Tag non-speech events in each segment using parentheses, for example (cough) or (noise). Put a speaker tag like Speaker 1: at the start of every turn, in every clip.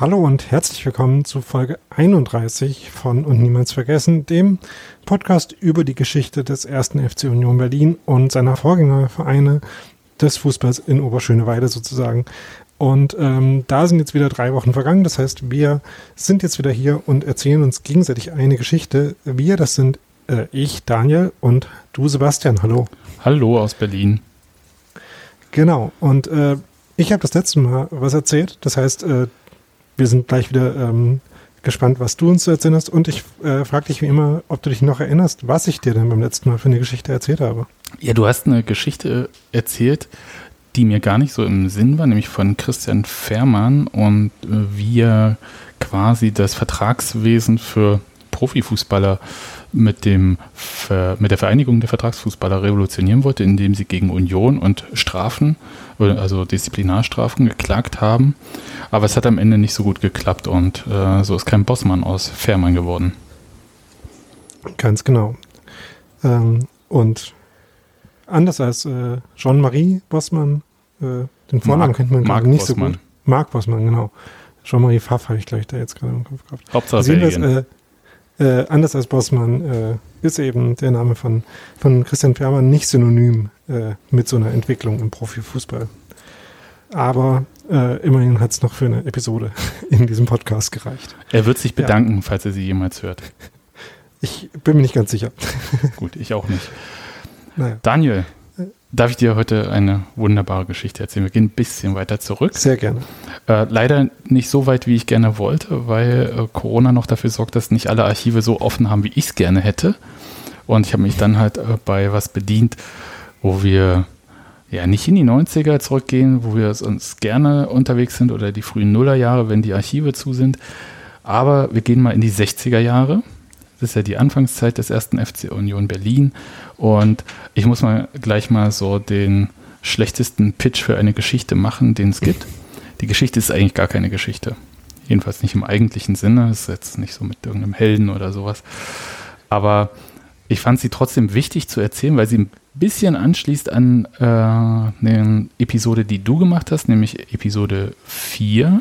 Speaker 1: Hallo und herzlich willkommen zu Folge 31 von Und Niemals Vergessen, dem Podcast über die Geschichte des ersten FC Union Berlin und seiner Vorgängervereine des Fußballs in Oberschöneweide sozusagen. Und ähm, da sind jetzt wieder drei Wochen vergangen. Das heißt, wir sind jetzt wieder hier und erzählen uns gegenseitig eine Geschichte. Wir, das sind äh, ich, Daniel und du, Sebastian. Hallo.
Speaker 2: Hallo aus Berlin.
Speaker 1: Genau. Und äh, ich habe das letzte Mal was erzählt. Das heißt, äh, wir sind gleich wieder ähm, gespannt, was du uns zu erzählen hast. Und ich äh, frage dich wie immer, ob du dich noch erinnerst, was ich dir denn beim letzten Mal für eine Geschichte erzählt habe.
Speaker 2: Ja, du hast eine Geschichte erzählt, die mir gar nicht so im Sinn war, nämlich von Christian Fährmann und äh, wie er quasi das Vertragswesen für Profifußballer mit, dem, mit der Vereinigung der Vertragsfußballer revolutionieren wollte, indem sie gegen Union und Strafen, also Disziplinarstrafen, geklagt haben. Aber es hat am Ende nicht so gut geklappt und äh, so ist kein Bossmann aus Fährmann geworden.
Speaker 1: Ganz genau. Ähm, und anders als äh, Jean-Marie Bossmann, äh, den Vornamen Mark, kennt man Mark nicht Bossmann. so gut. Marc Bossmann, genau. Jean-Marie Pfaff habe ich gleich da jetzt gerade im Kopf gehabt.
Speaker 2: Hauptsache also Belgien.
Speaker 1: Äh, anders als Bossmann äh, ist eben der Name von, von Christian Fährmann nicht synonym äh, mit so einer Entwicklung im Profifußball. Aber äh, immerhin hat es noch für eine Episode (laughs) in diesem Podcast gereicht.
Speaker 2: Er wird sich bedanken, ja. falls er sie jemals hört.
Speaker 1: Ich bin mir nicht ganz sicher.
Speaker 2: Gut, ich auch nicht. Naja. Daniel, darf ich dir heute eine wunderbare Geschichte erzählen? Wir gehen ein bisschen weiter zurück.
Speaker 1: Sehr gerne.
Speaker 2: Äh, leider nicht so weit, wie ich gerne wollte, weil äh, Corona noch dafür sorgt, dass nicht alle Archive so offen haben, wie ich es gerne hätte. Und ich habe mich dann halt äh, bei was bedient, wo wir ja nicht in die 90er zurückgehen, wo wir uns gerne unterwegs sind oder die frühen Nullerjahre, wenn die Archive zu sind. Aber wir gehen mal in die 60er Jahre. Das ist ja die Anfangszeit des ersten FC Union Berlin. Und ich muss mal gleich mal so den schlechtesten Pitch für eine Geschichte machen, den es gibt. Die Geschichte ist eigentlich gar keine Geschichte. Jedenfalls nicht im eigentlichen Sinne. Es ist jetzt nicht so mit irgendeinem Helden oder sowas. Aber ich fand sie trotzdem wichtig zu erzählen, weil sie ein bisschen anschließt an äh, eine Episode, die du gemacht hast, nämlich Episode 4.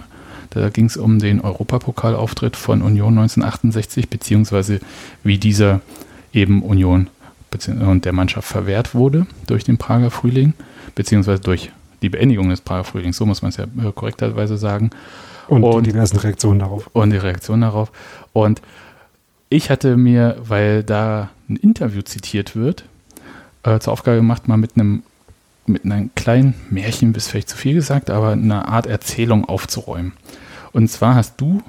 Speaker 2: Da ging es um den Europapokalauftritt von Union 1968, beziehungsweise wie dieser eben Union und der Mannschaft verwehrt wurde durch den Prager Frühling, beziehungsweise durch die Beendigung des Prager Frühlings, so muss man es ja äh, korrekterweise sagen.
Speaker 1: Und, und die diversen Reaktionen darauf.
Speaker 2: Und die Reaktionen darauf. Und ich hatte mir, weil da ein Interview zitiert wird, äh, zur Aufgabe gemacht, mal mit einem mit einem kleinen Märchen, bis vielleicht zu viel gesagt, aber eine Art Erzählung aufzuräumen. Und zwar hast du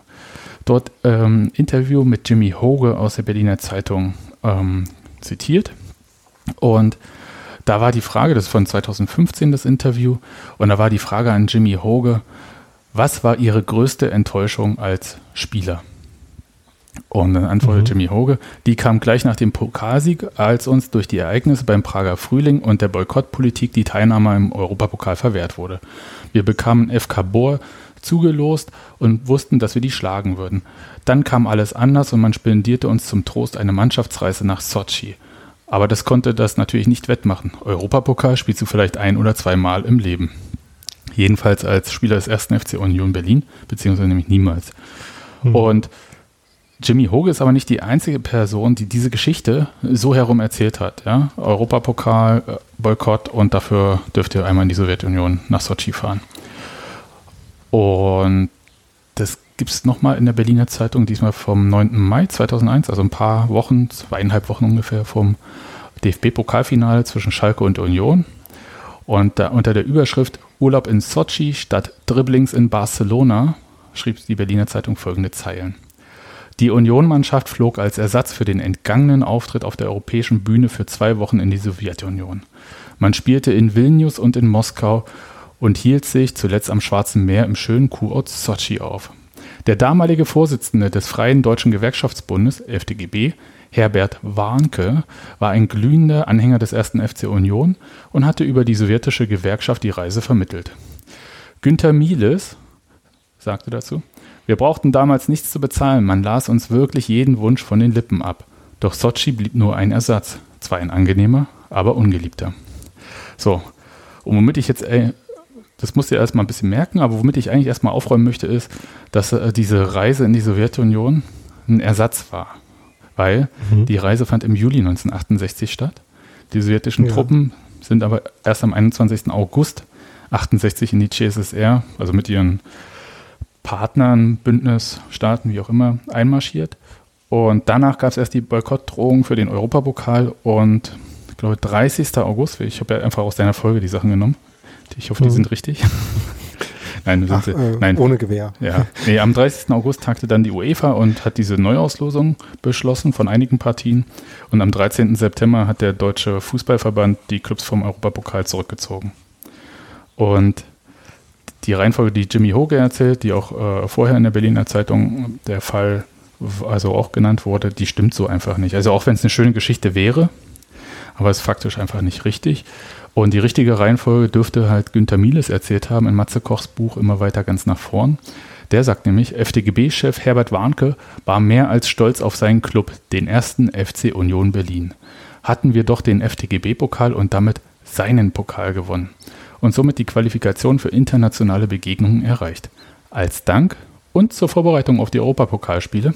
Speaker 2: dort ähm, Interview mit Jimmy Hoge aus der Berliner Zeitung ähm, zitiert. Und da war die Frage, das ist von 2015 das Interview, und da war die Frage an Jimmy Hoge, was war Ihre größte Enttäuschung als Spieler? Und dann antwortet mhm. Jimmy Hoge, die kam gleich nach dem Pokalsieg, als uns durch die Ereignisse beim Prager Frühling und der Boykottpolitik die Teilnahme im Europapokal verwehrt wurde. Wir bekamen FK Bohr zugelost und wussten, dass wir die schlagen würden. Dann kam alles anders und man spendierte uns zum Trost eine Mannschaftsreise nach Sochi. Aber das konnte das natürlich nicht wettmachen. Europapokal spielst du vielleicht ein oder zweimal im Leben. Jedenfalls als Spieler des ersten FC Union Berlin, beziehungsweise nämlich niemals. Mhm. Und Jimmy Hoge ist aber nicht die einzige Person, die diese Geschichte so herum erzählt hat. Ja? Europapokal, äh, Boykott und dafür dürft ihr einmal in die Sowjetunion nach Sochi fahren. Und das gibt es nochmal in der Berliner Zeitung, diesmal vom 9. Mai 2001, also ein paar Wochen, zweieinhalb Wochen ungefähr vom DFB-Pokalfinale zwischen Schalke und Union. Und da unter der Überschrift Urlaub in Sochi statt Dribblings in Barcelona schrieb die Berliner Zeitung folgende Zeilen. Die Union-Mannschaft flog als Ersatz für den entgangenen Auftritt auf der europäischen Bühne für zwei Wochen in die Sowjetunion. Man spielte in Vilnius und in Moskau und hielt sich zuletzt am Schwarzen Meer im schönen Kurort Sochi auf. Der damalige Vorsitzende des Freien Deutschen Gewerkschaftsbundes, FDGB, Herbert Warnke, war ein glühender Anhänger des ersten FC Union und hatte über die sowjetische Gewerkschaft die Reise vermittelt. Günter Mieles sagte dazu, wir brauchten damals nichts zu bezahlen, man las uns wirklich jeden Wunsch von den Lippen ab. Doch Sochi blieb nur ein Ersatz, zwar ein angenehmer, aber ungeliebter. So, und womit ich jetzt, ey, das musst du erstmal ein bisschen merken, aber womit ich eigentlich erstmal aufräumen möchte, ist, dass äh, diese Reise in die Sowjetunion ein Ersatz war. Weil mhm. die Reise fand im Juli 1968 statt. Die sowjetischen ja. Truppen sind aber erst am 21. August 68 in die CSSR, also mit ihren Partnern, Bündnisstaaten, wie auch immer, einmarschiert. Und danach gab es erst die Boykottdrohung für den Europapokal und ich glaube 30. August, ich habe ja einfach aus deiner Folge die Sachen genommen. Ich hoffe, die mhm. sind richtig. (laughs)
Speaker 1: nein, Ach, äh, nein, ohne Gewehr.
Speaker 2: Ja. Nee, am 30. August tagte dann die UEFA und hat diese Neuauslosung beschlossen von einigen Partien. Und am 13. September hat der Deutsche Fußballverband die Clubs vom Europapokal zurückgezogen. Und die Reihenfolge, die Jimmy Hoge erzählt, die auch äh, vorher in der Berliner Zeitung der Fall also auch genannt wurde, die stimmt so einfach nicht. Also auch wenn es eine schöne Geschichte wäre, aber es ist faktisch einfach nicht richtig. Und die richtige Reihenfolge dürfte halt Günter Mieles erzählt haben in Matze Kochs Buch immer weiter ganz nach vorn. Der sagt nämlich, FDGB-Chef Herbert Warnke war mehr als stolz auf seinen Club, den ersten FC Union Berlin. Hatten wir doch den FDGB-Pokal und damit seinen Pokal gewonnen und somit die Qualifikation für internationale Begegnungen erreicht. Als Dank und zur Vorbereitung auf die Europapokalspiele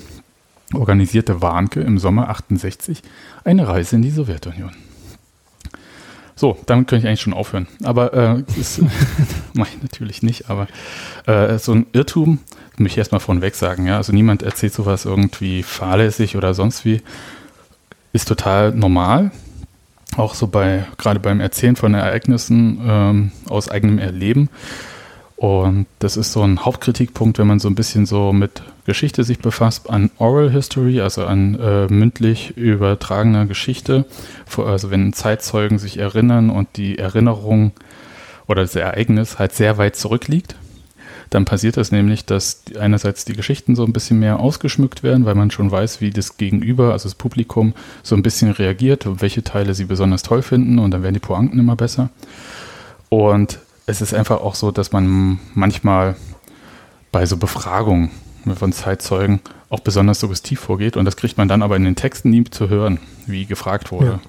Speaker 2: organisierte Warnke im Sommer 68 eine Reise in die Sowjetunion. So, damit könnte ich eigentlich schon aufhören. Aber äh, das (laughs) mache ich natürlich nicht. Aber äh, so ein Irrtum, möchte ich erstmal vorneweg sagen, ja. Also niemand erzählt sowas irgendwie fahrlässig oder sonst wie. Ist total normal. Auch so bei, gerade beim Erzählen von Ereignissen ähm, aus eigenem Erleben. Und das ist so ein Hauptkritikpunkt, wenn man so ein bisschen so mit Geschichte sich befasst, an Oral History, also an äh, mündlich übertragener Geschichte. Also wenn Zeitzeugen sich erinnern und die Erinnerung oder das Ereignis halt sehr weit zurückliegt, dann passiert das nämlich, dass einerseits die Geschichten so ein bisschen mehr ausgeschmückt werden, weil man schon weiß, wie das Gegenüber, also das Publikum, so ein bisschen reagiert und welche Teile sie besonders toll finden und dann werden die Pointen immer besser. Und es ist einfach auch so, dass man manchmal bei so Befragungen von Zeitzeugen auch besonders suggestiv vorgeht und das kriegt man dann aber in den Texten nie zu hören, wie gefragt wurde. Ja.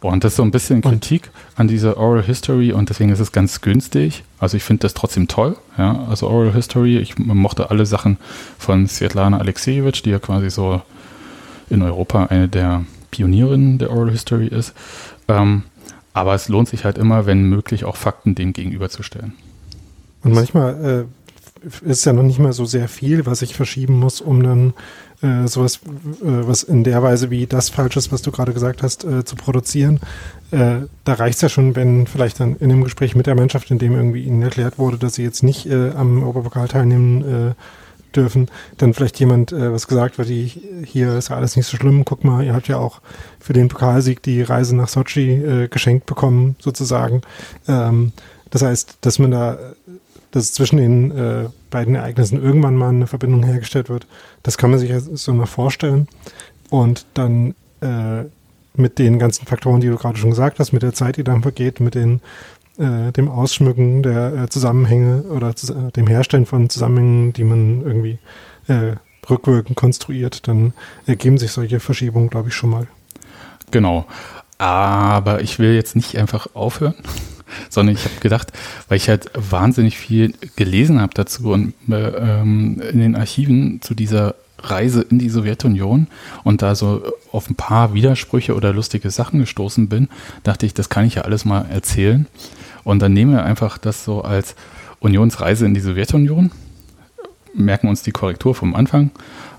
Speaker 2: Und das ist so ein bisschen Kritik an dieser Oral History und deswegen ist es ganz günstig. Also ich finde das trotzdem toll. Ja, also Oral History, ich mochte alle Sachen von Svetlana Alexejewitsch, die ja quasi so in Europa eine der Pionierinnen der Oral History ist. Ähm, aber es lohnt sich halt immer, wenn möglich, auch Fakten dem gegenüberzustellen.
Speaker 1: Und manchmal äh, ist ja noch nicht mal so sehr viel, was ich verschieben muss, um dann äh, sowas, äh, was in der Weise wie das falsch ist, was du gerade gesagt hast, äh, zu produzieren. Äh, da reicht es ja schon, wenn vielleicht dann in einem Gespräch mit der Mannschaft, in dem irgendwie ihnen erklärt wurde, dass sie jetzt nicht äh, am Oberpokal teilnehmen dürfen, dann vielleicht jemand äh, was gesagt wird, die, hier ist ja alles nicht so schlimm, guck mal, ihr habt ja auch für den Pokalsieg die Reise nach Sochi äh, geschenkt bekommen, sozusagen. Ähm, das heißt, dass man da, dass zwischen den äh, beiden Ereignissen irgendwann mal eine Verbindung hergestellt wird, das kann man sich so noch vorstellen. Und dann äh, mit den ganzen Faktoren, die du gerade schon gesagt hast, mit der Zeit, die dann vergeht, mit den äh, dem Ausschmücken der äh, Zusammenhänge oder zu, äh, dem Herstellen von Zusammenhängen, die man irgendwie äh, rückwirkend konstruiert, dann ergeben sich solche Verschiebungen, glaube ich, schon mal.
Speaker 2: Genau. Aber ich will jetzt nicht einfach aufhören, sondern ich habe gedacht, weil ich halt wahnsinnig viel gelesen habe dazu und äh, ähm, in den Archiven zu dieser Reise in die Sowjetunion und da so auf ein paar Widersprüche oder lustige Sachen gestoßen bin, dachte ich, das kann ich ja alles mal erzählen. Und dann nehmen wir einfach das so als Unionsreise in die Sowjetunion, merken uns die Korrektur vom Anfang,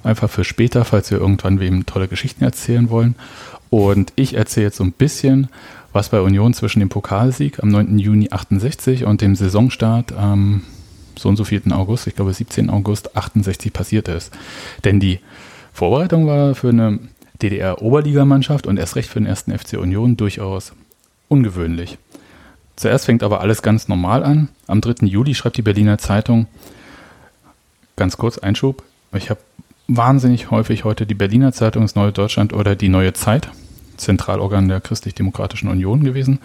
Speaker 2: einfach für später, falls wir irgendwann wem tolle Geschichten erzählen wollen. Und ich erzähle jetzt so ein bisschen, was bei Union zwischen dem Pokalsieg am 9. Juni 68 und dem Saisonstart am so und so 4. August, ich glaube 17. August 68 passiert ist. Denn die Vorbereitung war für eine DDR-Oberligamannschaft und erst recht für den ersten FC Union durchaus ungewöhnlich. Zuerst fängt aber alles ganz normal an. Am 3. Juli schreibt die Berliner Zeitung, ganz kurz Einschub, ich habe wahnsinnig häufig heute die Berliner Zeitung, das Neue Deutschland oder die Neue Zeit, Zentralorgan der Christlich-Demokratischen Union gewesen,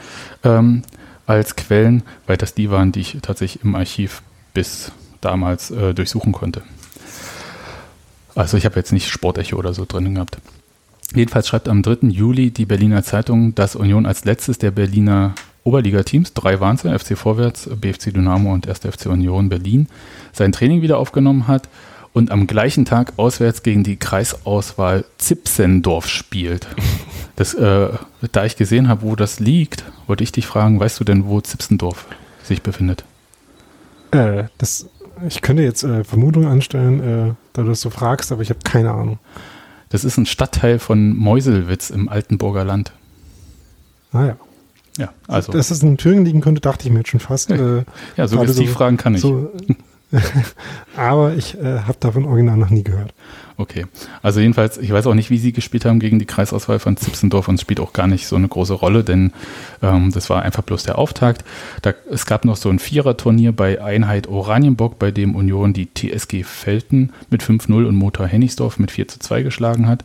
Speaker 2: ähm, als Quellen, weil das die waren, die ich tatsächlich im Archiv bis damals äh, durchsuchen konnte. Also ich habe jetzt nicht Sportecho oder so drin gehabt. Jedenfalls schreibt am 3. Juli die Berliner Zeitung, dass Union als letztes der Berliner Oberligateams, drei waren es, FC Vorwärts, BFC Dynamo und 1. FC Union Berlin, sein Training wieder aufgenommen hat und am gleichen Tag auswärts gegen die Kreisauswahl Zipsendorf spielt. (laughs) Das, äh, da ich gesehen habe, wo das liegt, wollte ich dich fragen, weißt du denn, wo Zipsendorf sich befindet?
Speaker 1: Äh, das, ich könnte jetzt äh, Vermutungen anstellen, äh, da du es so fragst, aber ich habe keine Ahnung.
Speaker 2: Das ist ein Stadtteil von Meuselwitz im Altenburger Land.
Speaker 1: Ah ja.
Speaker 2: Ja, also.
Speaker 1: Dass es in Thüringen liegen könnte, dachte ich mir jetzt schon fast. (laughs) Äh,
Speaker 2: ja, so die Fragen kann ich. So, (laughs)
Speaker 1: aber ich äh, habe davon original noch nie gehört.
Speaker 2: Okay, also jedenfalls, ich weiß auch nicht, wie sie gespielt haben gegen die Kreisauswahl von Zipsendorf und spielt auch gar nicht so eine große Rolle, denn ähm, das war einfach bloß der Auftakt. Da, es gab noch so ein Vierer-Turnier bei Einheit Oranienburg, bei dem Union die TSG Felten mit 5-0 und Motor Hennigsdorf mit 4 2 geschlagen hat.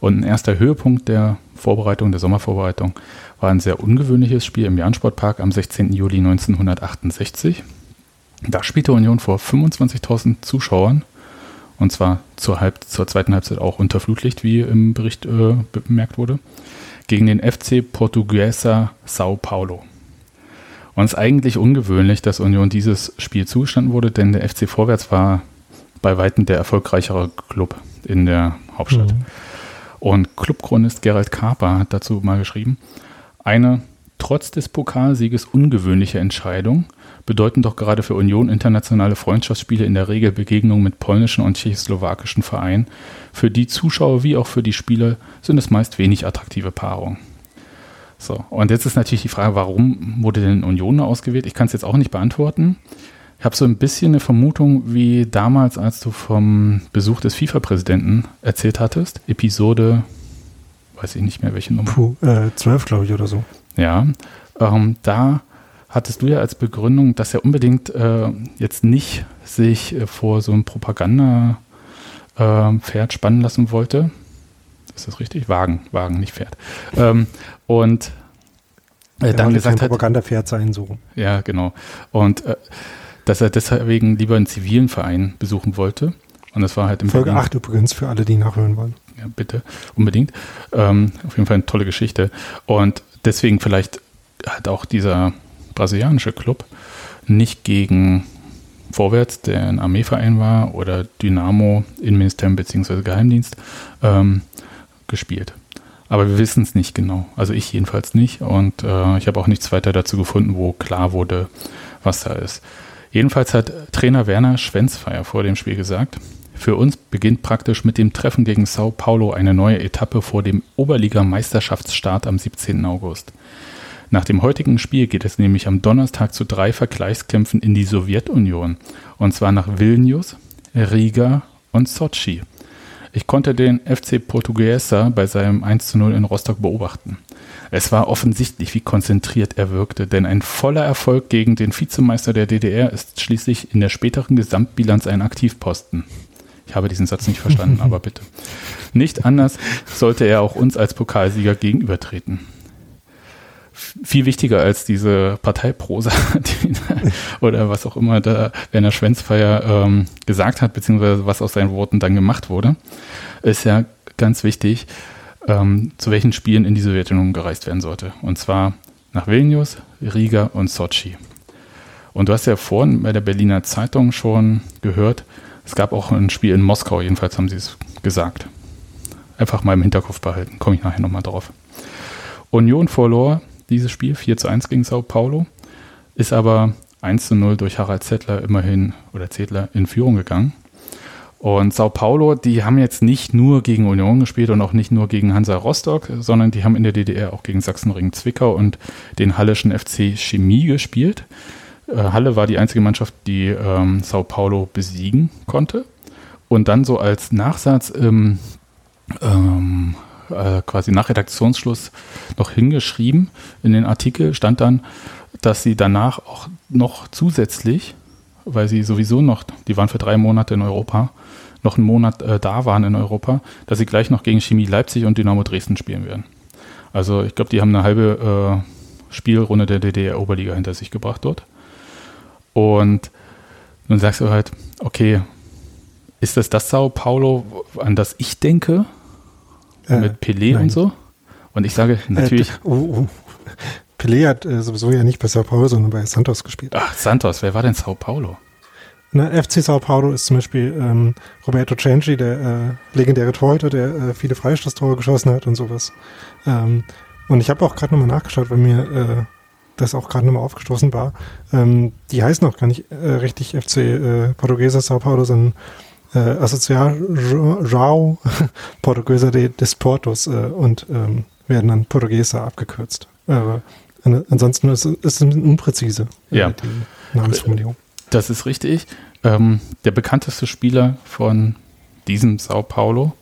Speaker 2: Und ein erster Höhepunkt der Vorbereitung, der Sommervorbereitung, war ein sehr ungewöhnliches Spiel im Jahn-Sportpark am 16. Juli 1968. Da spielte Union vor 25.000 Zuschauern und zwar zur, Halb zur zweiten Halbzeit auch unter Flutlicht, wie im Bericht äh, bemerkt wurde, gegen den FC Portuguesa Sao Paulo. Und es ist eigentlich ungewöhnlich, dass Union dieses Spiel zugestanden wurde, denn der FC Vorwärts war bei Weitem der erfolgreichere Club in der Hauptstadt. Mhm. Und Clubchronist Gerald Kaper hat dazu mal geschrieben, eine trotz des Pokalsieges ungewöhnliche Entscheidung bedeuten doch gerade für Union internationale Freundschaftsspiele in der Regel Begegnungen mit polnischen und tschechoslowakischen Vereinen. Für die Zuschauer wie auch für die Spieler sind es meist wenig attraktive Paarungen. So, und jetzt ist natürlich die Frage, warum wurde denn Union ausgewählt? Ich kann es jetzt auch nicht beantworten. Ich habe so ein bisschen eine Vermutung, wie damals, als du vom Besuch des FIFA-Präsidenten erzählt hattest. Episode, weiß ich nicht mehr, welche Nummer.
Speaker 1: Puh, äh, 12, glaube ich, oder so.
Speaker 2: Ja, ähm, da hattest du ja als Begründung, dass er unbedingt äh, jetzt nicht sich äh, vor so einem Propaganda-Pferd äh, spannen lassen wollte. Ist das richtig? Wagen, Wagen, nicht Pferd. Ähm, und äh, dann gesagt hat.
Speaker 1: Propaganda-Pferd sein, so.
Speaker 2: Ja, genau. Und äh, dass er deswegen lieber einen zivilen Verein besuchen wollte. Und das war halt im
Speaker 1: Folge Berlin. 8 übrigens für alle, die nachhören wollen.
Speaker 2: Ja, bitte, unbedingt. Ähm, auf jeden Fall eine tolle Geschichte. Und deswegen vielleicht hat auch dieser brasilianische Club nicht gegen Vorwärts, der ein Armeeverein war, oder Dynamo, Innenministerium bzw. Geheimdienst, ähm, gespielt. Aber wir wissen es nicht genau. Also ich jedenfalls nicht. Und äh, ich habe auch nichts weiter dazu gefunden, wo klar wurde, was da ist. Jedenfalls hat Trainer Werner Schwenzfeier vor dem Spiel gesagt, für uns beginnt praktisch mit dem Treffen gegen Sao Paulo eine neue Etappe vor dem Oberliga-Meisterschaftsstart am 17. August. Nach dem heutigen Spiel geht es nämlich am Donnerstag zu drei Vergleichskämpfen in die Sowjetunion. Und zwar nach Vilnius, Riga und Sochi. Ich konnte den FC Portuguesa bei seinem 1 zu 0 in Rostock beobachten. Es war offensichtlich, wie konzentriert er wirkte, denn ein voller Erfolg gegen den Vizemeister der DDR ist schließlich in der späteren Gesamtbilanz ein Aktivposten. Ich habe diesen Satz nicht verstanden, (laughs) aber bitte. Nicht anders sollte er auch uns als Pokalsieger gegenübertreten viel wichtiger als diese Parteiprosa (laughs) die, oder was auch immer da Werner Schwenzfeier ähm, gesagt hat, beziehungsweise was aus seinen Worten dann gemacht wurde, ist ja ganz wichtig, ähm, zu welchen Spielen in die Sowjetunion gereist werden sollte. Und zwar nach Vilnius, Riga und Sochi. Und du hast ja vorhin bei der Berliner Zeitung schon gehört, es gab auch ein Spiel in Moskau, jedenfalls haben sie es gesagt. Einfach mal im Hinterkopf behalten, komme ich nachher nochmal drauf. Union verlor dieses Spiel, 4 zu 1 gegen Sao Paulo, ist aber 1 zu 0 durch Harald Zettler immerhin oder Zettler in Führung gegangen. Und Sao Paulo, die haben jetzt nicht nur gegen Union gespielt und auch nicht nur gegen Hansa Rostock, sondern die haben in der DDR auch gegen Sachsenring Zwickau und den Hallischen FC Chemie gespielt. Äh, Halle war die einzige Mannschaft, die ähm, Sao Paulo besiegen konnte. Und dann so als Nachsatz im ähm, äh, quasi nach Redaktionsschluss noch hingeschrieben in den Artikel stand dann, dass sie danach auch noch zusätzlich, weil sie sowieso noch, die waren für drei Monate in Europa, noch einen Monat äh, da waren in Europa, dass sie gleich noch gegen Chemie Leipzig und Dynamo Dresden spielen werden. Also ich glaube, die haben eine halbe äh, Spielrunde der DDR-Oberliga hinter sich gebracht dort. Und nun sagst du halt, okay, ist das das Sao Paulo, an das ich denke?
Speaker 1: Äh,
Speaker 2: mit Pelé
Speaker 1: nein.
Speaker 2: und so? Und ich sage natürlich,
Speaker 1: Äh, oh, oh. Pelé hat äh, sowieso ja nicht bei Sao Paulo, sondern bei Santos gespielt.
Speaker 2: ach, Santos, wer war denn Sao Paulo?
Speaker 1: Na, FC Sao Paulo ist zum Beispiel ähm, Roberto Cenci, der äh, legendäre Torhüter, der äh, viele Freistoßtore geschossen hat und sowas. Ähm, und ich habe auch gerade nochmal nachgeschaut, weil mir äh, das auch gerade nochmal aufgestoßen war. Ähm, die heißen auch gar nicht äh, richtig FC äh, Portuguesa Sao Paulo, sondern äh, Associação (laughs) Portuguesa de Desportos äh, und ähm, werden dann Portuguesa abgekürzt. Aber an, ansonsten ist es unpräzise, äh,
Speaker 2: Ja.
Speaker 1: die Namensformulierung.
Speaker 2: Das ist richtig. Ähm, der bekannteste Spieler von diesem Sao Paulo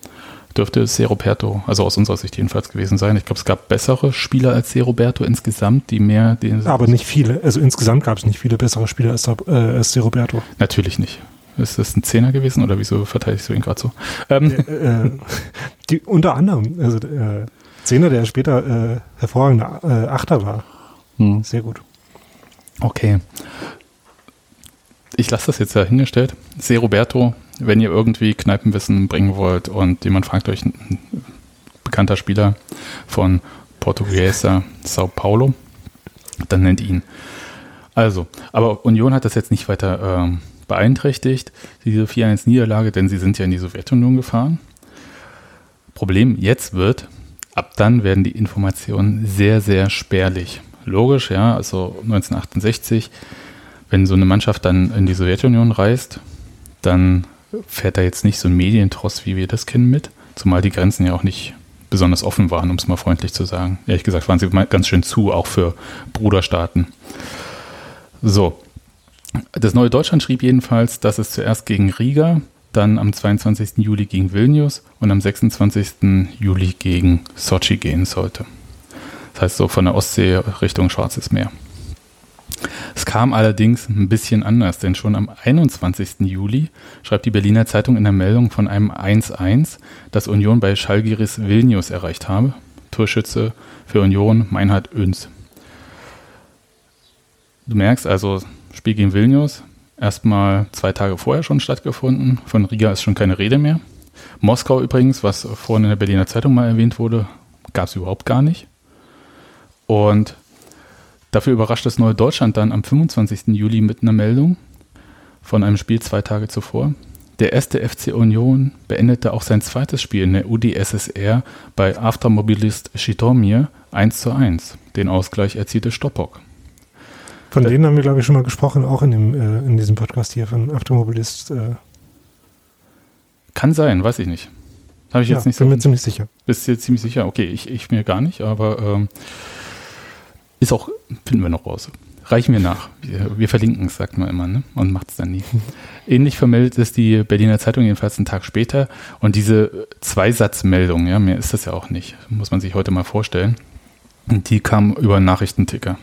Speaker 2: dürfte Seroberto, also aus unserer Sicht jedenfalls gewesen sein. Ich glaube, es gab bessere Spieler als Seroberto insgesamt, die mehr den.
Speaker 1: Aber nicht viele. Also insgesamt gab es nicht viele bessere Spieler als, äh, als Roberto.
Speaker 2: Natürlich nicht. Ist das ein Zehner gewesen oder wieso verteidigst du ihn gerade so? Ähm,
Speaker 1: äh, die, unter anderem, also äh, Zehner, der später äh, hervorragender äh, Achter war.
Speaker 2: hm.
Speaker 1: Sehr gut.
Speaker 2: Okay. Ich lasse das jetzt dahingestellt. Se Roberto, wenn ihr irgendwie Kneipenwissen bringen wollt und jemand fragt euch, ein bekannter Spieler von Portuguesa Sao Paulo, dann nennt ihn. Also, aber Union hat das jetzt nicht weiter ähm, beeinträchtigt, diese 4-1-Niederlage, denn sie sind ja in die Sowjetunion gefahren. Problem jetzt wird, ab dann werden die Informationen sehr, sehr spärlich. Logisch, ja, also 1968, wenn so eine Mannschaft dann in die Sowjetunion reist, dann fährt da jetzt nicht so ein Medientross, wie wir das kennen, mit. Zumal die Grenzen ja auch nicht besonders offen waren, um es mal freundlich zu sagen. Ehrlich gesagt waren sie ganz schön zu, auch für Bruderstaaten. So. Das Neue Deutschland schrieb jedenfalls, dass es zuerst gegen Riga, dann am 22. Juli gegen Vilnius und am 26. Juli gegen Sochi gehen sollte. Das heißt so von der Ostsee Richtung Schwarzes Meer. Es kam allerdings ein bisschen anders, denn schon am 21. Juli schreibt die Berliner Zeitung in der Meldung von einem 1-1, das Union bei Schalgiris Vilnius erreicht habe. Torschütze für Union Meinhard Öns. Du merkst also, Spiel gegen Vilnius, erstmal zwei Tage vorher schon stattgefunden. Von Riga ist schon keine Rede mehr. Moskau übrigens, was vorhin in der Berliner Zeitung mal erwähnt wurde, gab es überhaupt gar nicht. Und dafür überrascht das Neue Deutschland dann am 25. Juli mit einer Meldung von einem Spiel zwei Tage zuvor. Der erste FC Union beendete auch sein zweites Spiel in der UdSSR bei Aftermobilist Schitomir 1 zu 1. Den Ausgleich erzielte Stoppock.
Speaker 1: Von denen haben wir, glaube ich, schon mal gesprochen, auch in, dem, äh, in diesem Podcast hier von Automobilist. Äh,
Speaker 2: Kann sein, weiß ich nicht. Habe ich
Speaker 1: ja,
Speaker 2: jetzt nicht
Speaker 1: bin
Speaker 2: so.
Speaker 1: mir ziemlich sicher.
Speaker 2: Bist du jetzt ziemlich sicher? Okay, ich, ich mir gar nicht, aber ähm, ist auch, finden wir noch raus. Reichen wir nach. Wir, wir verlinken es, sagt man immer, ne? Und macht es dann nie. (laughs) Ähnlich vermeldet es die Berliner Zeitung jedenfalls einen Tag später. Und diese Zweisatzmeldung, ja, mehr ist das ja auch nicht, muss man sich heute mal vorstellen. Und die kam über Nachrichtenticker,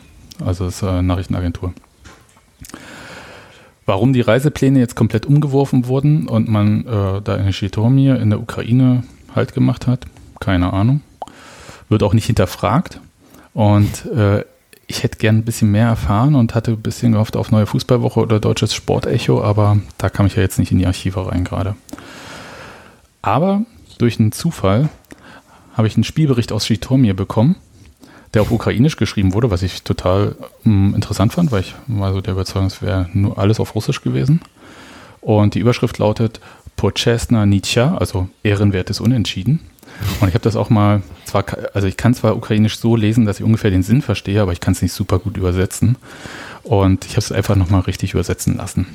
Speaker 2: also das ist eine Nachrichtenagentur. Warum die Reisepläne jetzt komplett umgeworfen wurden und man äh, da in Schitomir in der Ukraine halt gemacht hat, keine Ahnung. Wird auch nicht hinterfragt. Und äh, ich hätte gern ein bisschen mehr erfahren und hatte ein bisschen gehofft auf neue Fußballwoche oder deutsches Sportecho, aber da kam ich ja jetzt nicht in die Archive rein gerade. Aber durch einen Zufall habe ich einen Spielbericht aus Schitomir bekommen, der auf Ukrainisch geschrieben wurde, was ich total mh, interessant fand, weil ich war so der Überzeugung, es wäre nur alles auf Russisch gewesen. Und die Überschrift lautet Pochesna Nitya, also ehrenwertes Unentschieden. Und ich habe das auch mal, zwar, also ich kann zwar Ukrainisch so lesen, dass ich ungefähr den Sinn verstehe, aber ich kann es nicht super gut übersetzen. Und ich habe es einfach nochmal richtig übersetzen lassen.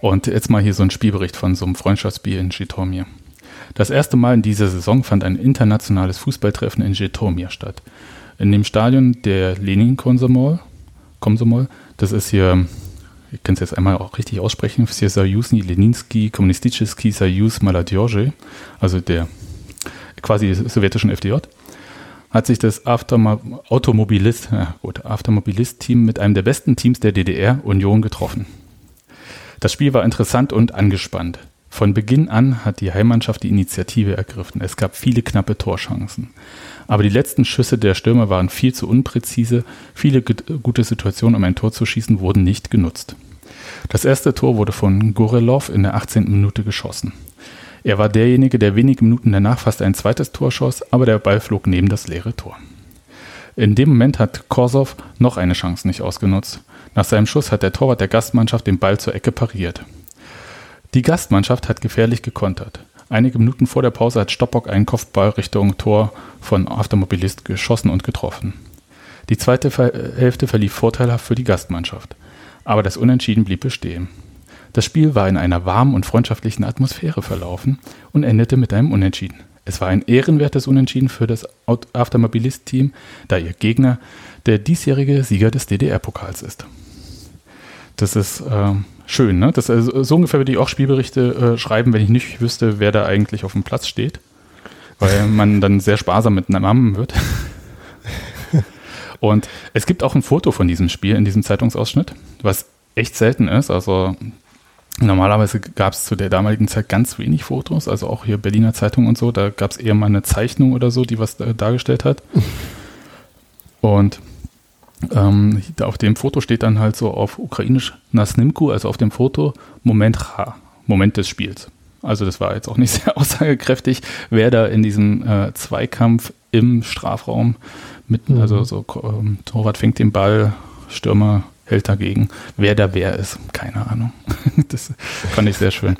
Speaker 2: Und jetzt mal hier so ein Spielbericht von so einem Freundschaftsspiel in Jitomir. Das erste Mal in dieser Saison fand ein internationales Fußballtreffen in Jitomir statt. In dem Stadion der Lenin Komsomol, Komsomol das ist hier, ich kann es jetzt einmal auch richtig aussprechen, Soyuzny Leninsky Kommunistический Союз Молодежи, also der quasi sowjetischen FDJ, hat sich das Automobilist, ja gut, Automobilist-Team mit einem der besten Teams der DDR, Union, getroffen. Das Spiel war interessant und angespannt. Von Beginn an hat die Heimmannschaft die Initiative ergriffen. Es gab viele knappe Torchancen. Aber die letzten Schüsse der Stürmer waren viel zu unpräzise. Viele gute Situationen, um ein Tor zu schießen, wurden nicht genutzt. Das erste Tor wurde von Gorelov in der 18. Minute geschossen. Er war derjenige, der wenige Minuten danach fast ein zweites Tor schoss, aber der Ball flog neben das leere Tor. In dem Moment hat Korsow noch eine Chance nicht ausgenutzt. Nach seinem Schuss hat der Torwart der Gastmannschaft den Ball zur Ecke pariert. Die Gastmannschaft hat gefährlich gekontert. Einige Minuten vor der Pause hat Stoppock einen Kopfball Richtung Tor von Aftermobilist geschossen und getroffen. Die zweite Hälfte verlief vorteilhaft für die Gastmannschaft. Aber das Unentschieden blieb bestehen. Das Spiel war in einer warmen und freundschaftlichen Atmosphäre verlaufen und endete mit einem Unentschieden. Es war ein ehrenwertes Unentschieden für das Aftermobilist-Team, da ihr Gegner der diesjährige Sieger des DDR-Pokals ist. Das ist äh, schön, ne? Das, also, so ungefähr würde ich auch Spielberichte äh, schreiben, wenn ich nicht wüsste, wer da eigentlich auf dem Platz steht. Weil (laughs) man dann sehr sparsam mit Namen wird. (laughs) Und es gibt auch ein Foto von diesem Spiel in diesem Zeitungsausschnitt, was echt selten ist. Also normalerweise gab es zu der damaligen Zeit ganz wenig Fotos, also auch hier Berliner Zeitung und so. Da gab es eher mal eine Zeichnung oder so, die was äh, dargestellt hat. (laughs) Und ähm, auf dem Foto steht dann halt so auf ukrainisch Nasnimku, also auf dem Foto Moment Cha, Moment des Spiels. Also das war jetzt auch nicht (laughs) sehr aussagekräftig, wer da in diesem äh, Zweikampf im Strafraum mit, mhm. also so ähm, Torwart fängt den Ball, Stürmer hält dagegen. Wer da wer ist, keine Ahnung. (laughs) das fand ich sehr schön.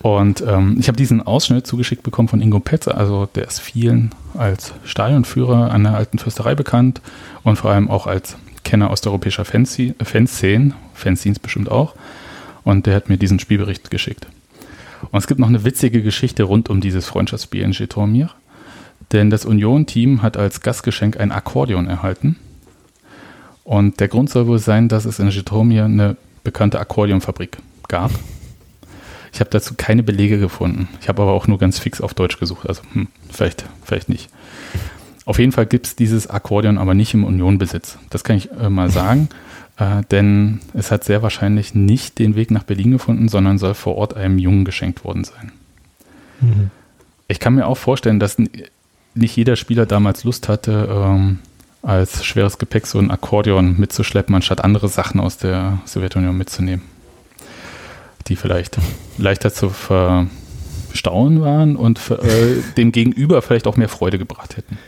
Speaker 2: Und ähm, ich habe diesen Ausschnitt zugeschickt bekommen von Ingo Petzer, also der ist vielen als Stadionführer an der alten Fürsterei bekannt und vor allem auch als Kenner osteuropäischer Fanszenen, Fanzines bestimmt auch. Und der hat mir diesen Spielbericht geschickt. Und es gibt noch eine witzige Geschichte rund um dieses Freundschaftsspiel in Jitomir. Denn das Union-Team hat als Gastgeschenk ein Akkordeon erhalten. Und der Grund soll wohl sein, dass es in Jitomir eine bekannte Akkordeonfabrik gab. Ich habe dazu keine Belege gefunden. Ich habe aber auch nur ganz fix auf Deutsch gesucht. Also hm, vielleicht, vielleicht nicht. Auf jeden Fall gibt es dieses Akkordeon aber nicht im Unionbesitz. Das kann ich äh, mal sagen. (laughs) Äh, denn es hat sehr wahrscheinlich nicht den Weg nach Berlin gefunden, sondern soll vor Ort einem Jungen geschenkt worden sein. Mhm. Ich kann mir auch vorstellen, dass nicht jeder Spieler damals Lust hatte, ähm, als schweres Gepäck so ein Akkordeon mitzuschleppen, anstatt andere Sachen aus der Sowjetunion mitzunehmen die vielleicht leichter zu verstauen waren und äh, dem Gegenüber vielleicht auch mehr Freude gebracht hätten.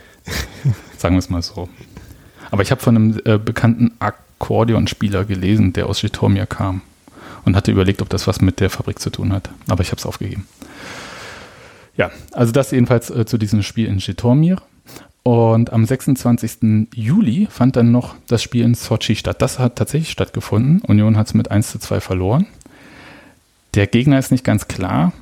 Speaker 2: Sagen wir es mal so. Aber ich habe von einem äh, bekannten Akkordeonspieler gelesen, der aus Jitomir kam und hatte überlegt, ob das was mit der Fabrik zu tun hat. Aber ich habe es aufgegeben. Ja, also das jedenfalls äh, zu diesem Spiel in Jitomir. Und am 26. Juli fand dann noch das Spiel in Sochi statt. Das hat tatsächlich stattgefunden. Union hat es mit 1 zu 2 verloren. Der Gegner ist nicht ganz klar,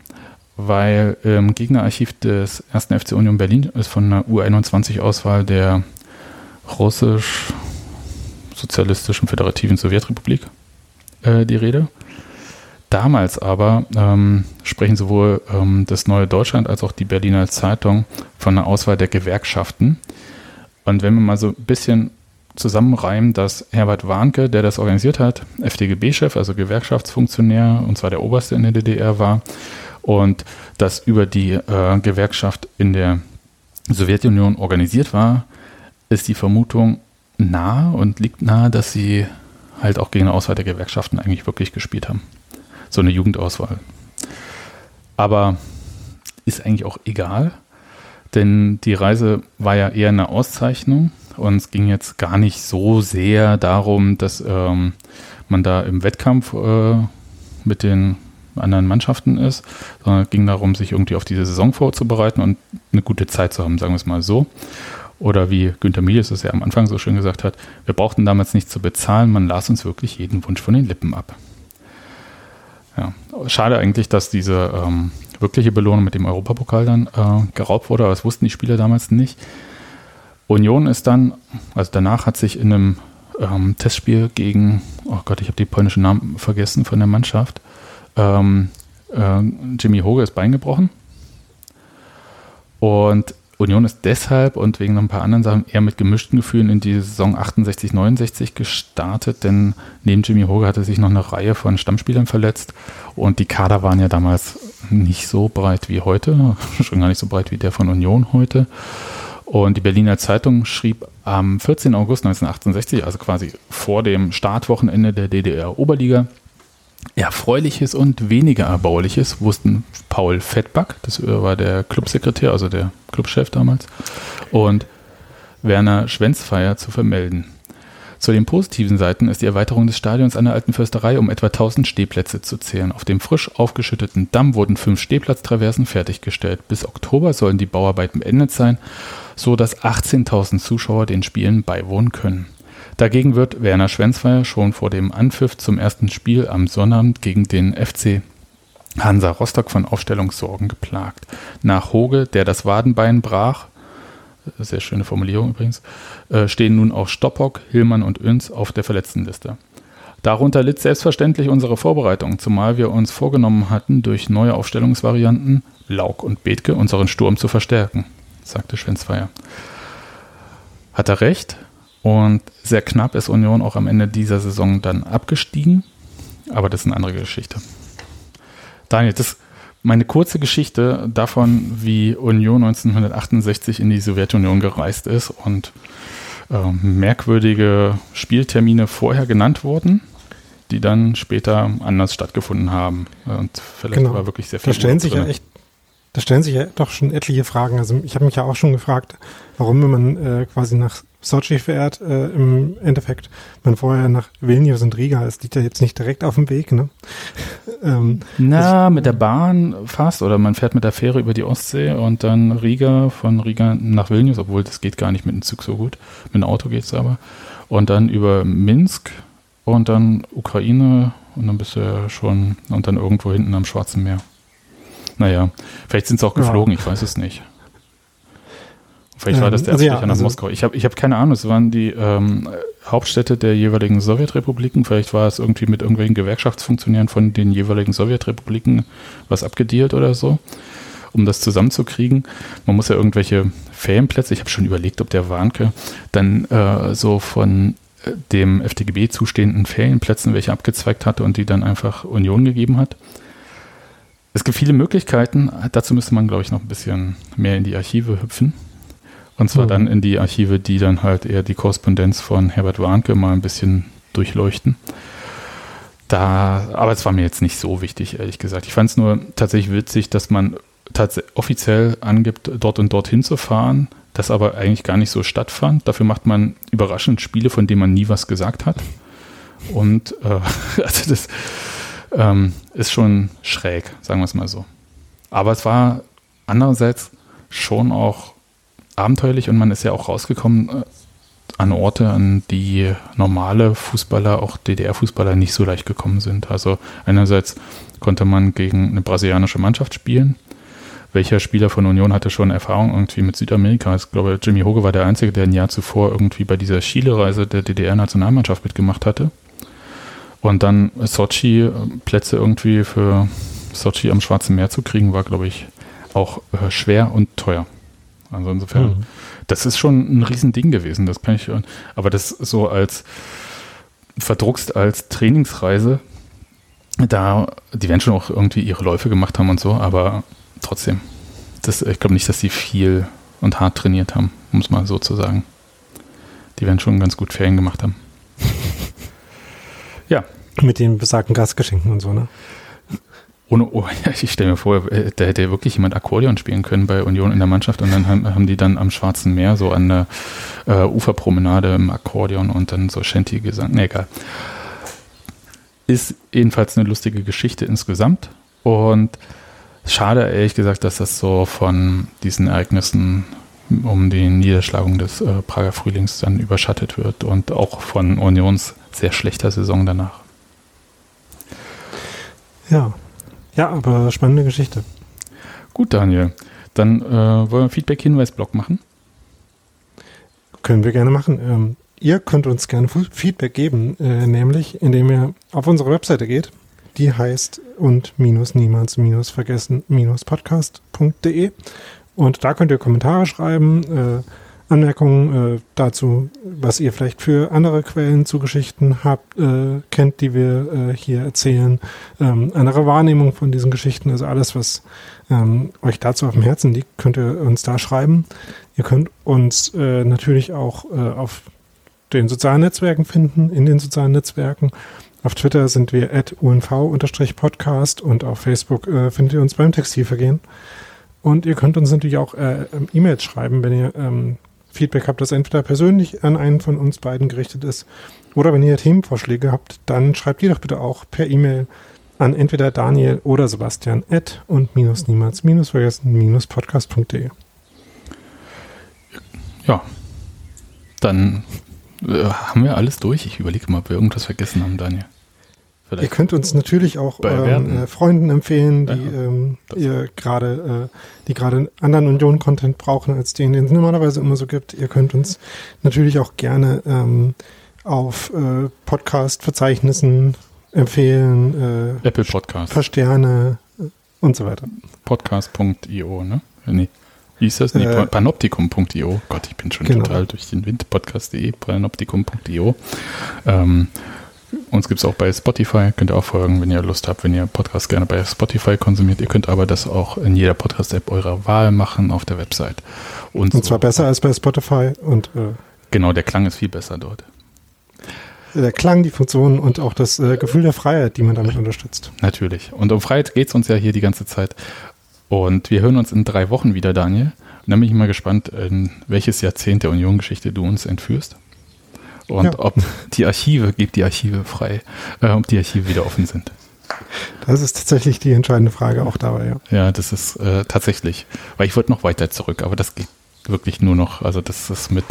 Speaker 2: weil im Gegnerarchiv des 1. FC Union Berlin ist von einer U21-Auswahl der russisch-sozialistischen föderativen Sowjetrepublik äh, die Rede. Damals aber ähm, sprechen sowohl ähm, das Neue Deutschland als auch die Berliner Zeitung von einer Auswahl der Gewerkschaften. Und wenn wir mal so ein bisschen zusammenreimen, dass Herbert Warnke, der das organisiert hat, FDGB-Chef, also Gewerkschaftsfunktionär, und zwar der oberste in der DDR war, und das über die äh, Gewerkschaft in der Sowjetunion organisiert war, ist die Vermutung nahe und liegt nahe, dass sie halt auch gegen eine Auswahl der Gewerkschaften eigentlich wirklich gespielt haben. So eine Jugendauswahl. Aber ist eigentlich auch egal, denn die Reise war ja eher eine Auszeichnung und es ging jetzt gar nicht so sehr darum, dass ähm, man da im Wettkampf äh, mit den anderen Mannschaften ist, sondern es ging darum, sich irgendwie auf diese Saison vorzubereiten und eine gute Zeit zu haben, sagen wir es mal so. Oder wie Günter Miles es ja am Anfang so schön gesagt hat, wir brauchten damals nichts zu bezahlen, man las uns wirklich jeden Wunsch von den Lippen ab. Ja, schade eigentlich, dass diese ähm, wirkliche Belohnung mit dem Europapokal dann äh, geraubt wurde, aber das wussten die Spieler damals nicht. Union ist dann, also danach hat sich in einem ähm, Testspiel gegen, oh Gott, ich habe die polnischen Namen vergessen von der Mannschaft, ähm, äh, Jimmy Hoge ist Bein gebrochen. Und Union ist deshalb und wegen noch ein paar anderen Sachen eher mit gemischten Gefühlen in die Saison 68, 69 gestartet, denn neben Jimmy Hoge hatte sich noch eine Reihe von Stammspielern verletzt und die Kader waren ja damals nicht so breit wie heute, (laughs) schon gar nicht so breit wie der von Union heute. Und die Berliner Zeitung schrieb am 14. August 1968, also quasi vor dem Startwochenende der DDR-Oberliga, Erfreuliches und weniger Erbauliches wussten Paul Fettback, das war der Clubsekretär, also der Clubchef damals, und Werner Schwenzfeier zu vermelden. Zu den positiven Seiten ist die Erweiterung des Stadions an der Alten Försterei um etwa 1000 Stehplätze zu zählen. Auf dem frisch aufgeschütteten Damm wurden fünf Stehplatztraversen fertiggestellt. Bis Oktober sollen die Bauarbeiten beendet sein, so dass 18.000 Zuschauer den Spielen beiwohnen können. Dagegen wird Werner Schwenzfeier schon vor dem Anpfiff zum ersten Spiel am Sonnabend gegen den FC Hansa Rostock von Aufstellungssorgen geplagt. Nach Hoge, der das Wadenbein brach, sehr schöne Formulierung übrigens, äh, stehen nun auch Stoppock, Hillmann und Öns auf der Verletztenliste. Darunter litt selbstverständlich unsere Vorbereitung, zumal wir uns vorgenommen hatten, durch neue Aufstellungsvarianten, Lauk und Bethke, unseren Sturm zu verstärken, sagte Schwenzfeier. Hat er recht? Und sehr knapp ist Union auch am Ende dieser Saison dann abgestiegen. Aber das ist eine andere Geschichte. Daniel, das ist meine kurze Geschichte davon, wie Union 1968 in die Sowjetunion gereist ist und äh, merkwürdige Spieltermine vorher genannt wurden, die dann später anders stattgefunden haben. Und vielleicht genau. war wirklich sehr viel.
Speaker 1: Da stellen sich ja echt da stellen sich ja doch schon etliche Fragen. Also ich habe mich ja auch schon gefragt, warum, wenn man äh, quasi nach Sochi fährt, äh, im Endeffekt man vorher nach Vilnius und Riga, es liegt ja jetzt nicht direkt auf dem Weg, ne? (laughs)
Speaker 2: ähm, Na, also, mit der Bahn fast oder man fährt mit der Fähre über die Ostsee und dann Riga, von Riga nach Vilnius, obwohl das geht gar nicht mit dem Zug so gut. Mit dem Auto geht es aber. Und dann über Minsk und dann Ukraine und dann bist du ja schon und dann irgendwo hinten am Schwarzen Meer. Naja, vielleicht sind sie auch geflogen, ja. ich weiß es nicht. Vielleicht war das der ähm, Abstecher also ja, also nach Moskau. Ich habe ich hab keine Ahnung, es waren die ähm, Hauptstädte der jeweiligen Sowjetrepubliken. Vielleicht war es irgendwie mit irgendwelchen Gewerkschaftsfunktionären von den jeweiligen Sowjetrepubliken was abgedealt oder so, um das zusammenzukriegen. Man muss ja irgendwelche Ferienplätze, ich habe schon überlegt, ob der Warnke dann äh, so von äh, dem FDGB zustehenden Ferienplätzen welche abgezweigt hatte und die dann einfach Union gegeben hat. Es gibt viele Möglichkeiten. Dazu müsste man, glaube ich, noch ein bisschen mehr in die Archive hüpfen. Und zwar mhm. dann in die Archive, die dann halt eher die Korrespondenz von Herbert Warnke mal ein bisschen durchleuchten. Da, aber es war mir jetzt nicht so wichtig, ehrlich gesagt. Ich fand es nur tatsächlich witzig, dass man offiziell angibt, dort und dort hinzufahren, das aber eigentlich gar nicht so stattfand. Dafür macht man überraschend Spiele, von denen man nie was gesagt hat. Und äh, (laughs) also das ähm, ist schon schräg, sagen wir es mal so. Aber es war andererseits schon auch abenteuerlich und man ist ja auch rausgekommen äh, an Orte, an die normale Fußballer, auch DDR-Fußballer nicht so leicht gekommen sind. Also einerseits konnte man gegen eine brasilianische Mannschaft spielen. Welcher Spieler von Union hatte schon Erfahrung irgendwie mit Südamerika? Ich glaube, Jimmy Hoge war der Einzige, der ein Jahr zuvor irgendwie bei dieser Chile-Reise der DDR-Nationalmannschaft mitgemacht hatte. Und dann Sochi, äh, Plätze irgendwie für Sochi am Schwarzen Meer zu kriegen, war, glaube ich, auch äh, schwer und teuer. Also insofern, mhm. das ist schon ein Riesending gewesen, das kann ich, aber das so als verdruckst als Trainingsreise, da, die werden schon auch irgendwie ihre Läufe gemacht haben und so, aber trotzdem, das, ich glaube nicht, dass sie viel und hart trainiert haben, um es mal so zu sagen. Die werden schon ganz gut Ferien gemacht haben.
Speaker 1: Ja. Mit den besagten Gastgeschenken und so, ne?
Speaker 2: ohne, oh, (laughs) ich stelle mir vor, äh, da hätte wirklich jemand Akkordeon spielen können bei Union in der Mannschaft und dann haben, haben die dann am Schwarzen Meer so an der äh, Uferpromenade im Akkordeon und dann so Shanty gesang. Nee, egal. Ist jedenfalls eine lustige Geschichte insgesamt und schade ehrlich gesagt, dass das so von diesen Ereignissen um die Niederschlagung des äh, Prager Frühlings dann überschattet wird und auch von Unions sehr schlechter Saison danach.
Speaker 1: Ja. Ja, aber spannende Geschichte.
Speaker 2: Gut, Daniel. Dann äh, wollen wir einen Feedback-Hinweis-Blog machen.
Speaker 1: Können wir gerne machen. Ähm, ihr könnt uns gerne Feedback geben, äh, nämlich indem ihr auf unsere Webseite geht. Die heißt und minus niemals minus vergessen minus podcast.de und da könnt ihr Kommentare schreiben, äh, Anmerkungen äh, dazu, was ihr vielleicht für andere Quellen zu Geschichten habt, äh, kennt, die wir äh, hier erzählen, ähm, andere Wahrnehmung von diesen Geschichten, also alles, was ähm, euch dazu auf dem Herzen liegt, könnt ihr uns da schreiben. Ihr könnt uns äh, natürlich auch äh, auf den sozialen Netzwerken finden, in den sozialen Netzwerken. Auf Twitter sind wir at unv-podcast und auf Facebook äh, findet ihr uns beim Textilvergehen. Und ihr könnt uns natürlich auch äh, ähm, E-Mails schreiben, wenn ihr ähm, Feedback habt, das entweder persönlich an einen von uns beiden gerichtet ist oder wenn ihr Themenvorschläge habt, dann schreibt die doch bitte auch per E-Mail an entweder Daniel oder Sebastian at und minus niemals minus vergessen minus podcast.de.
Speaker 2: Ja. Dann äh, haben wir alles durch. Ich überlege mal, ob wir irgendwas vergessen haben, Daniel.
Speaker 1: Ihr
Speaker 2: Vielleicht.
Speaker 1: könnt uns natürlich auch euren äh, Freunden empfehlen, die
Speaker 2: Ja,
Speaker 1: ähm, ihr gerade, äh, die gerade anderen Union-Content brauchen als den, den es normalerweise immer so gibt. Ihr könnt uns natürlich auch gerne ähm, auf äh, Podcast-Verzeichnissen empfehlen, äh,
Speaker 2: Apple Podcast.
Speaker 1: Versterne äh, und so weiter.
Speaker 2: Podcast.io, ne? Äh, Nee. Wie ist das? Nee,
Speaker 1: Äh,
Speaker 2: Panoptikum.io. Gott, ich bin schon
Speaker 1: Genau.
Speaker 2: total durch den Wind. Podcast.de, Panoptikum.io. Ähm, uns gibt es auch bei Spotify. Könnt ihr auch folgen, wenn ihr Lust habt, wenn ihr Podcast gerne bei Spotify konsumiert. Ihr könnt aber das auch in jeder Podcast-App eurer Wahl machen auf der Website. Und,
Speaker 1: Und
Speaker 2: so.
Speaker 1: zwar besser als bei Spotify und äh,
Speaker 2: Genau, der Klang ist viel besser dort.
Speaker 1: der Klang, die Funktion und auch das äh, Gefühl der Freiheit, die man damit unterstützt.
Speaker 2: Natürlich. Und um Freiheit geht es uns ja hier die ganze Zeit. Und wir hören uns in drei Wochen wieder, Daniel. Und dann bin ich mal gespannt, in welches Jahrzehnt der Union-Geschichte du uns entführst. Und
Speaker 1: Ja.
Speaker 2: ob die Archive, gibt die Archive frei, äh, ob die Archive wieder offen sind.
Speaker 1: Das ist tatsächlich die entscheidende Frage auch dabei, ja.
Speaker 2: Ja, das ist äh, tatsächlich, weil ich wollte noch weiter zurück, aber das geht wirklich nur noch, also das ist mit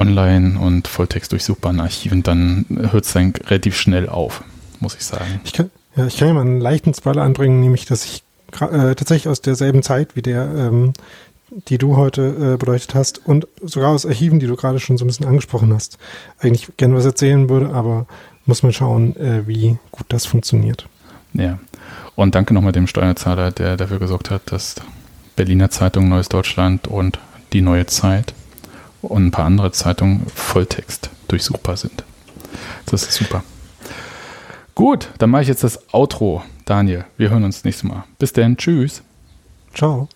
Speaker 2: Online- und Volltext durchsuchbaren Archiven, dann hört es dann relativ schnell auf, muss ich sagen.
Speaker 1: Ich kann, ja, ich kann ja mal einen leichten Spoiler anbringen, nämlich, dass ich äh, tatsächlich aus derselben Zeit wie der, ähm, die du heute äh, beleuchtet hast und sogar aus Archiven, die du gerade schon so ein bisschen angesprochen hast, eigentlich gerne was erzählen würde, aber muss man schauen, äh, wie gut das funktioniert.
Speaker 2: Ja. Und danke nochmal dem Steuerzahler, der dafür gesorgt hat, dass Berliner Zeitung, Neues Deutschland und die Neue Zeit und ein paar andere Zeitungen Volltext durchsuchbar sind. Das ist super. Gut, dann mache ich jetzt das Outro. Daniel, wir hören uns nächstes Mal. Bis dann. Tschüss.
Speaker 1: Ciao.